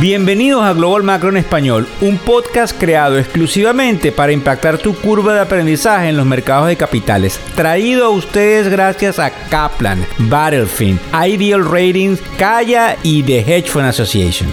Bienvenidos a Global Macro en Español, un podcast creado exclusivamente para impactar tu curva de aprendizaje en los mercados de capitales. Traído a ustedes gracias a Kaplan, Battlefield, Ideal Ratings, Kaya y The Hedge Fund Association.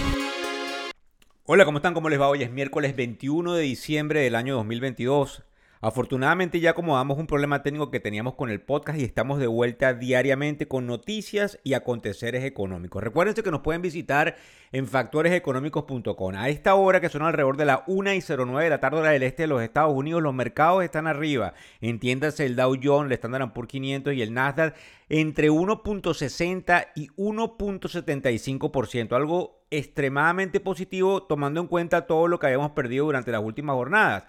Hola, ¿cómo están? ¿Cómo les va? Hoy es miércoles 21 de diciembre del año 2022. Afortunadamente ya acomodamos un problema técnico que teníamos con el podcast y estamos de vuelta diariamente con noticias y aconteceres económicos. Recuerden que nos pueden visitar en factoreseconómicos.com. A esta hora que son alrededor de la 1 y 09 de la tarde hora del este de los Estados Unidos, los mercados están arriba. Entiéndase el Dow Jones, el Standard Poor's 500 y el Nasdaq entre 1.60 y 1.75%, algo extremadamente positivo tomando en cuenta todo lo que habíamos perdido durante las últimas jornadas.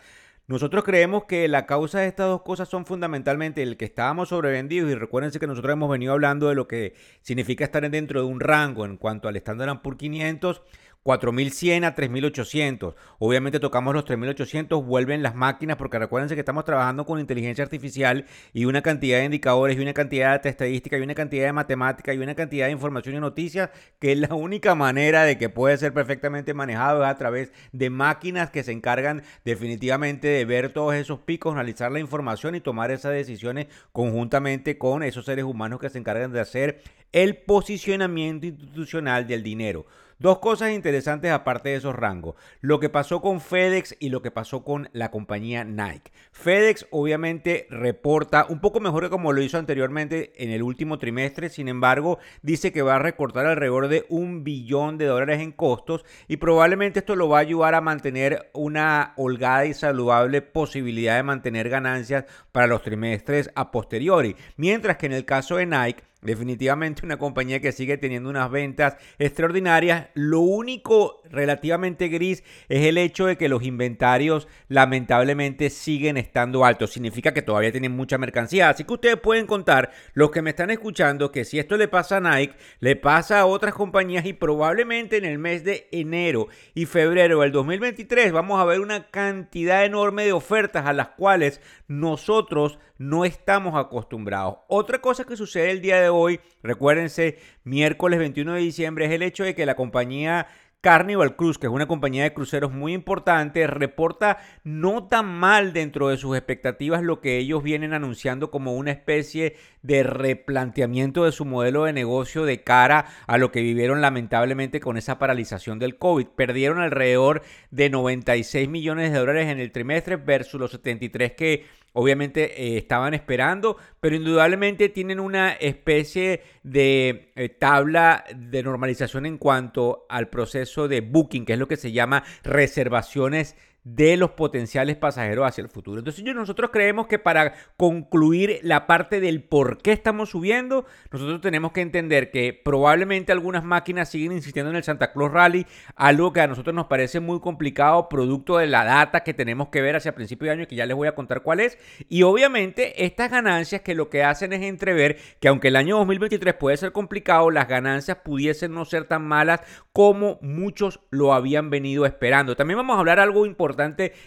Nosotros creemos que la causa de estas dos cosas son fundamentalmente el que estábamos sobrevendidos y recuérdense que nosotros hemos venido hablando de lo que significa estar dentro de un rango en cuanto al Standard Poor's 500 4100 a 3800. Obviamente tocamos los 3800, vuelven las máquinas porque recuérdense que estamos trabajando con inteligencia artificial y una cantidad de indicadores y una cantidad de estadística y una cantidad de matemática y una cantidad de información y noticias que es la única manera de que puede ser perfectamente manejado a través de máquinas que se encargan definitivamente de ver todos esos picos, analizar la información y tomar esas decisiones conjuntamente con esos seres humanos que se encargan de hacer el posicionamiento institucional del dinero. Dos cosas interesantes aparte de esos rangos. Lo que pasó con FedEx y lo que pasó con la compañía Nike. FedEx obviamente reporta un poco mejor que como lo hizo anteriormente en el último trimestre. Sin embargo, dice que va a recortar alrededor de un billón de dólares en costos y probablemente esto lo va a ayudar a mantener una holgada y saludable posibilidad de mantener ganancias para los trimestres a posteriori. Mientras que en el caso de Nike, Definitivamente una compañía que sigue teniendo unas ventas extraordinarias. Lo único relativamente gris es el hecho de que los inventarios lamentablemente siguen estando altos. Significa que todavía tienen mucha mercancía. Así que ustedes pueden contar, los que me están escuchando, que si esto le pasa a Nike, le pasa a otras compañías y probablemente en el mes de enero y febrero del 2023 vamos a ver una cantidad enorme de ofertas a las cuales nosotros no estamos acostumbrados. Otra cosa que sucede el día de hoy, recuérdense, miércoles 21 de diciembre, es el hecho de que la compañía Carnival Cruise, que es una compañía de cruceros muy importante, reporta no tan mal dentro de sus expectativas lo que ellos vienen anunciando como una especie de replanteamiento de su modelo de negocio de cara a lo que vivieron lamentablemente con esa paralización del COVID. Perdieron alrededor de 96 millones de dólares en el trimestre versus los 73 que obviamente eh, estaban esperando, pero indudablemente tienen una especie de eh, tabla de normalización en cuanto al proceso de booking, que es lo que se llama reservaciones de los potenciales pasajeros hacia el futuro. Entonces nosotros creemos que para concluir la parte del por qué estamos subiendo, nosotros tenemos que entender que probablemente algunas máquinas siguen insistiendo en el Santa Claus Rally, algo que a nosotros nos parece muy complicado, producto de la data que tenemos que ver hacia principio de año, que ya les voy a contar cuál es. Y obviamente estas ganancias que lo que hacen es entrever que aunque el año 2023 puede ser complicado, las ganancias pudiesen no ser tan malas como muchos lo habían venido esperando. También vamos a hablar algo importante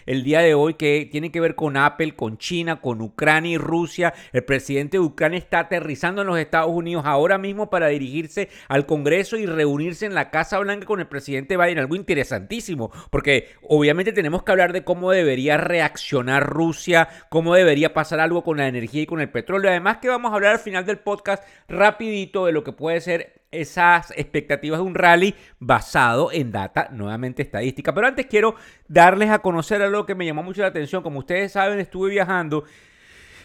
el día de hoy que tiene que ver con Apple, con China, con Ucrania y Rusia. El presidente de Ucrania está aterrizando en los Estados Unidos ahora mismo para dirigirse al Congreso y reunirse en la Casa Blanca con el presidente Biden. Algo interesantísimo, porque obviamente tenemos que hablar de cómo debería reaccionar Rusia, cómo debería pasar algo con la energía y con el petróleo. Además que vamos a hablar al final del podcast rapidito de lo que puede ser esas expectativas de un rally basado en data, nuevamente estadística. Pero antes quiero darles a conocer algo que me llamó mucho la atención. Como ustedes saben, estuve viajando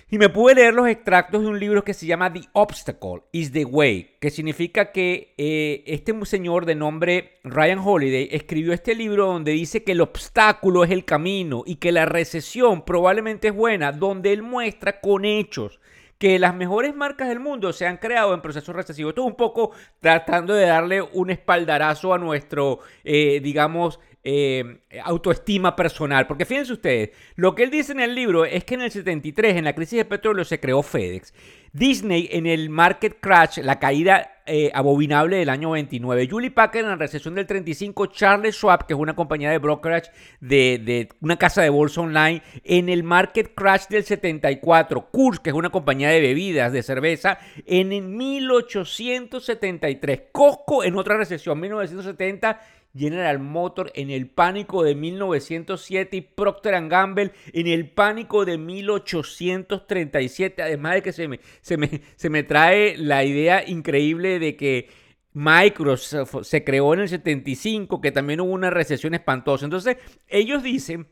y me pude leer los extractos de un libro que se llama The Obstacle is the Way, que significa que eh, este señor de nombre Ryan Holiday escribió este libro donde dice que el obstáculo es el camino y que la recesión probablemente es buena, donde él muestra con hechos que las mejores marcas del mundo se han creado en procesos recesivos. Esto es un poco tratando de darle un espaldarazo a nuestro, eh, digamos, eh, autoestima personal. Porque fíjense ustedes, lo que él dice en el libro es que en el 73, en la crisis de petróleo, se creó FedEx. Disney en el market crash, la caída eh, abominable del año 29. Julie Packer en la recesión del 35. Charles Schwab, que es una compañía de brokerage de, de, una casa de bolsa online, en el market crash del 74. Kurz, que es una compañía de bebidas, de cerveza, en el 1873. Costco en otra recesión, 1970 General Motors en el pánico de 1907 y Procter Gamble en el pánico de 1837. Además de que se me, se me, se me trae la idea increíble de que Microsoft se creó en el 75, que también hubo una recesión espantosa. Entonces, ellos dicen,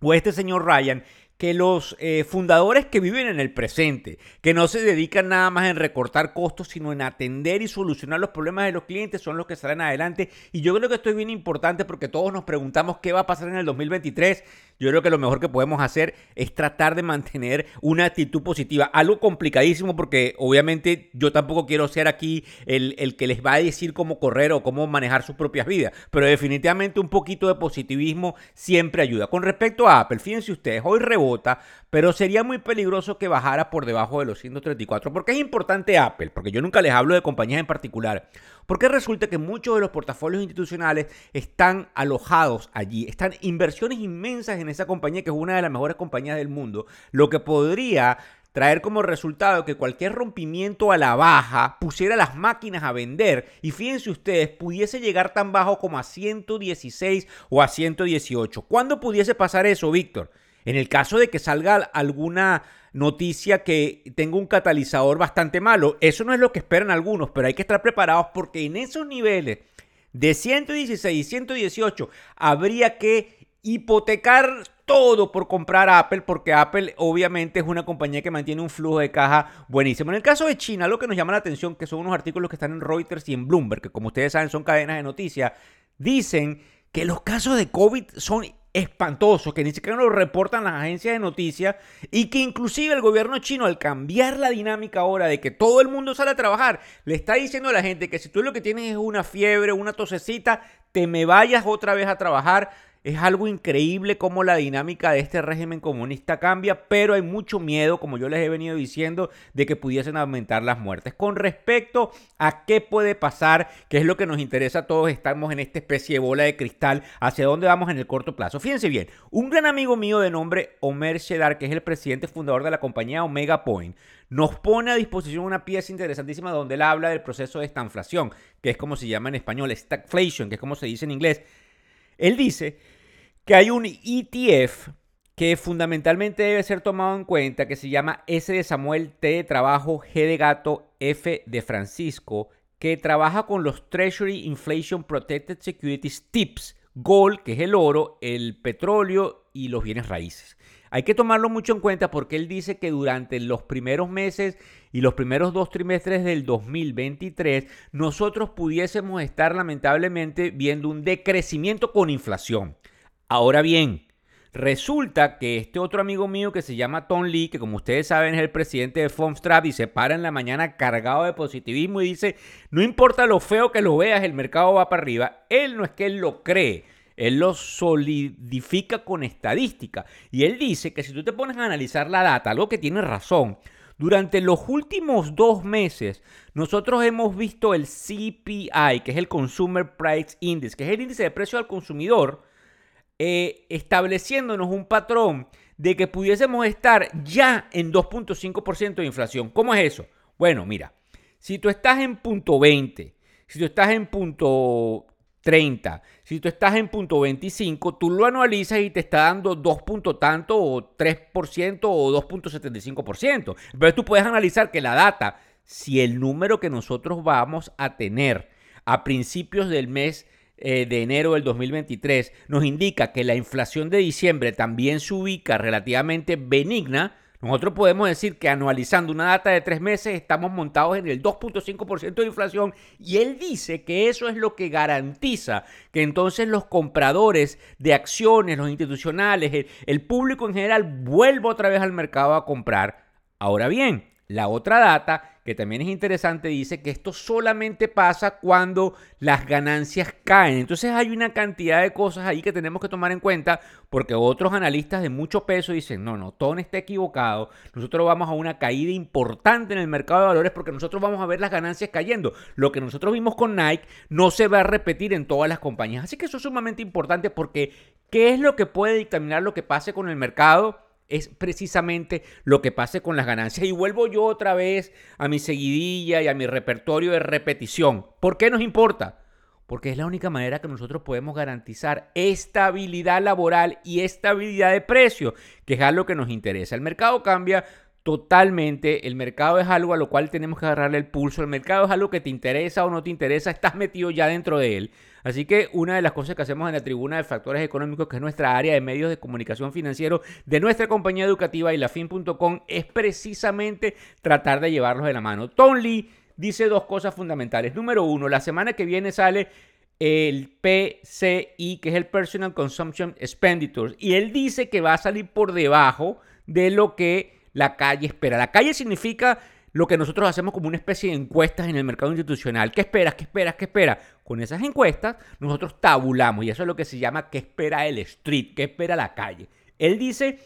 o este señor Ryan, que los eh, fundadores que viven en el presente, que no se dedican nada más en recortar costos, sino en atender y solucionar los problemas de los clientes, son los que salen adelante. Y yo creo que esto es bien importante porque todos nos preguntamos qué va a pasar en el 2023. Yo creo que lo mejor que podemos hacer es tratar de mantener una actitud positiva. Algo complicadísimo porque obviamente yo tampoco quiero ser aquí el, el que les va a decir cómo correr o cómo manejar sus propias vidas. Pero definitivamente un poquito de positivismo siempre ayuda. Con respecto a Apple, fíjense ustedes, hoy rebote pero sería muy peligroso que bajara por debajo de los 134. ¿Por qué es importante Apple? Porque yo nunca les hablo de compañías en particular. Porque resulta que muchos de los portafolios institucionales están alojados allí. Están inversiones inmensas en esa compañía, que es una de las mejores compañías del mundo. Lo que podría traer como resultado que cualquier rompimiento a la baja pusiera las máquinas a vender y fíjense ustedes, pudiese llegar tan bajo como a 116 o a 118. ¿Cuándo pudiese pasar eso, Víctor? En el caso de que salga alguna noticia que tenga un catalizador bastante malo, eso no es lo que esperan algunos, pero hay que estar preparados porque en esos niveles de 116 y 118 habría que hipotecar todo por comprar Apple, porque Apple obviamente es una compañía que mantiene un flujo de caja buenísimo. En el caso de China, lo que nos llama la atención, que son unos artículos que están en Reuters y en Bloomberg, que como ustedes saben son cadenas de noticias, dicen que los casos de COVID son espantoso que ni siquiera lo reportan las agencias de noticias y que inclusive el gobierno chino al cambiar la dinámica ahora de que todo el mundo sale a trabajar, le está diciendo a la gente que si tú lo que tienes es una fiebre, una tosecita, te me vayas otra vez a trabajar es algo increíble cómo la dinámica de este régimen comunista cambia, pero hay mucho miedo, como yo les he venido diciendo, de que pudiesen aumentar las muertes. Con respecto a qué puede pasar, que es lo que nos interesa a todos, estamos en esta especie de bola de cristal, hacia dónde vamos en el corto plazo. Fíjense bien, un gran amigo mío de nombre Omer Shedar, que es el presidente fundador de la compañía Omega Point, nos pone a disposición una pieza interesantísima donde él habla del proceso de esta inflación, que es como se llama en español, stagflation, que es como se dice en inglés él dice que hay un ETF que fundamentalmente debe ser tomado en cuenta, que se llama S de Samuel, T de trabajo, G de gato, F de Francisco, que trabaja con los Treasury Inflation Protected Securities TIPS, Gold, que es el oro, el petróleo y los bienes raíces. Hay que tomarlo mucho en cuenta porque él dice que durante los primeros meses y los primeros dos trimestres del 2023 nosotros pudiésemos estar lamentablemente viendo un decrecimiento con inflación. Ahora bien, Resulta que este otro amigo mío que se llama Tom Lee, que como ustedes saben es el presidente de Fomstrap y se para en la mañana cargado de positivismo y dice, no importa lo feo que lo veas, el mercado va para arriba. Él no es que él lo cree, él lo solidifica con estadística. Y él dice que si tú te pones a analizar la data, algo que tiene razón, durante los últimos dos meses, nosotros hemos visto el CPI, que es el Consumer Price Index, que es el índice de precio al consumidor, eh, estableciéndonos un patrón de que pudiésemos estar ya en 2.5% de inflación. ¿Cómo es eso? Bueno, mira, si tú estás en punto 20, si tú estás en punto 30. Si tú estás en punto 25, tú lo anualizas y te está dando 2 tanto o 3% o 2.75%. Pero tú puedes analizar que la data, si el número que nosotros vamos a tener a principios del mes eh, de enero del 2023 nos indica que la inflación de diciembre también se ubica relativamente benigna, nosotros podemos decir que anualizando una data de tres meses estamos montados en el 2.5% de inflación y él dice que eso es lo que garantiza que entonces los compradores de acciones, los institucionales, el, el público en general vuelva otra vez al mercado a comprar. Ahora bien, la otra data que también es interesante, dice que esto solamente pasa cuando las ganancias caen. Entonces hay una cantidad de cosas ahí que tenemos que tomar en cuenta porque otros analistas de mucho peso dicen, no, no, Ton está equivocado. Nosotros vamos a una caída importante en el mercado de valores porque nosotros vamos a ver las ganancias cayendo. Lo que nosotros vimos con Nike no se va a repetir en todas las compañías. Así que eso es sumamente importante porque ¿qué es lo que puede dictaminar lo que pase con el mercado? Es precisamente lo que pase con las ganancias. Y vuelvo yo otra vez a mi seguidilla y a mi repertorio de repetición. ¿Por qué nos importa? porque es la única manera que nosotros podemos garantizar estabilidad laboral y estabilidad de precio, que es algo que nos interesa. El mercado cambia totalmente, el mercado es algo a lo cual tenemos que agarrarle el pulso, el mercado es algo que te interesa o no te interesa, estás metido ya dentro de él. Así que una de las cosas que hacemos en la tribuna de factores económicos, que es nuestra área de medios de comunicación financiero de nuestra compañía educativa y la fin.com, es precisamente tratar de llevarlos de la mano. Tom Lee dice dos cosas fundamentales. Número uno, la semana que viene sale el PCI, que es el Personal Consumption Expenditures, y él dice que va a salir por debajo de lo que la calle espera. La calle significa lo que nosotros hacemos como una especie de encuestas en el mercado institucional. ¿Qué esperas? ¿Qué esperas? ¿Qué esperas? Con esas encuestas nosotros tabulamos y eso es lo que se llama qué espera el street, qué espera la calle. Él dice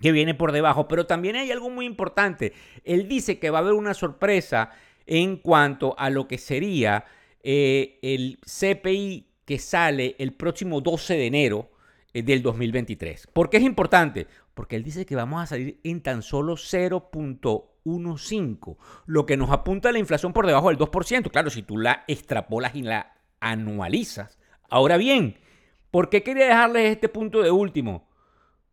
que viene por debajo, pero también hay algo muy importante. Él dice que va a haber una sorpresa en cuanto a lo que sería eh, el CPI que sale el próximo 12 de enero eh, del 2023. ¿Por qué es importante? Porque él dice que vamos a salir en tan solo 0.15, lo que nos apunta a la inflación por debajo del 2%. Claro, si tú la extrapolas y la anualizas. Ahora bien, ¿por qué quería dejarles este punto de último?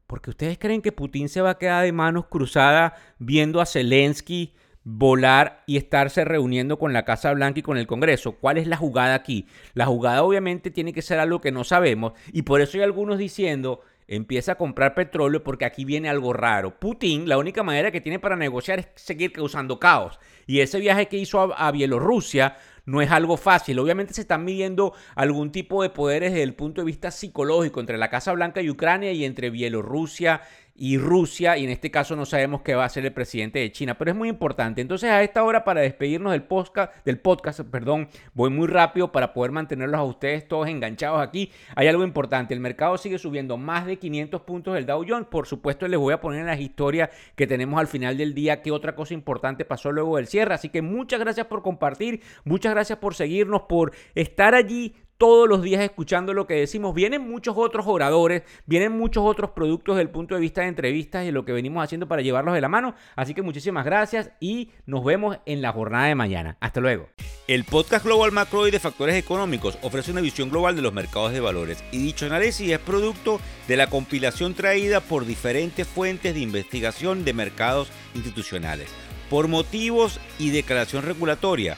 Porque ustedes creen que Putin se va a quedar de manos cruzadas viendo a Zelensky volar y estarse reuniendo con la Casa Blanca y con el Congreso. ¿Cuál es la jugada aquí? La jugada obviamente tiene que ser algo que no sabemos y por eso hay algunos diciendo empieza a comprar petróleo porque aquí viene algo raro. Putin, la única manera que tiene para negociar es seguir causando caos. Y ese viaje que hizo a, Bielorrusia no es algo fácil. Obviamente se están midiendo algún tipo de poderes desde el punto de vista psicológico entre la Casa Blanca y Ucrania y entre Bielorrusia y Rusia, y en este caso no sabemos qué va a ser el presidente de China, pero es muy importante. Entonces, a esta hora, para despedirnos del podcast, del podcast, perdón, voy muy rápido para poder mantenerlos a ustedes todos enganchados aquí. Hay algo importante, el mercado sigue subiendo más de 500 puntos del Dow Jones. Por supuesto, les voy a poner en las historias que tenemos al final del día qué otra cosa importante pasó luego del cierre. Así que muchas gracias por compartir, gracias por seguirnos, por estar allí todos los días escuchando lo que decimos. Vienen muchos otros oradores, vienen muchos otros productos desde el punto de vista de entrevistas y lo que venimos haciendo para llevarlos de la mano. Así que muchísimas gracias y nos vemos en la jornada de mañana. Hasta luego. El podcast Global Macro y de Factores Económicos ofrece una visión global de los mercados de valores y dicho análisis es producto de la compilación traída por diferentes fuentes de investigación de mercados institucionales. Por motivos y declaración regulatoria,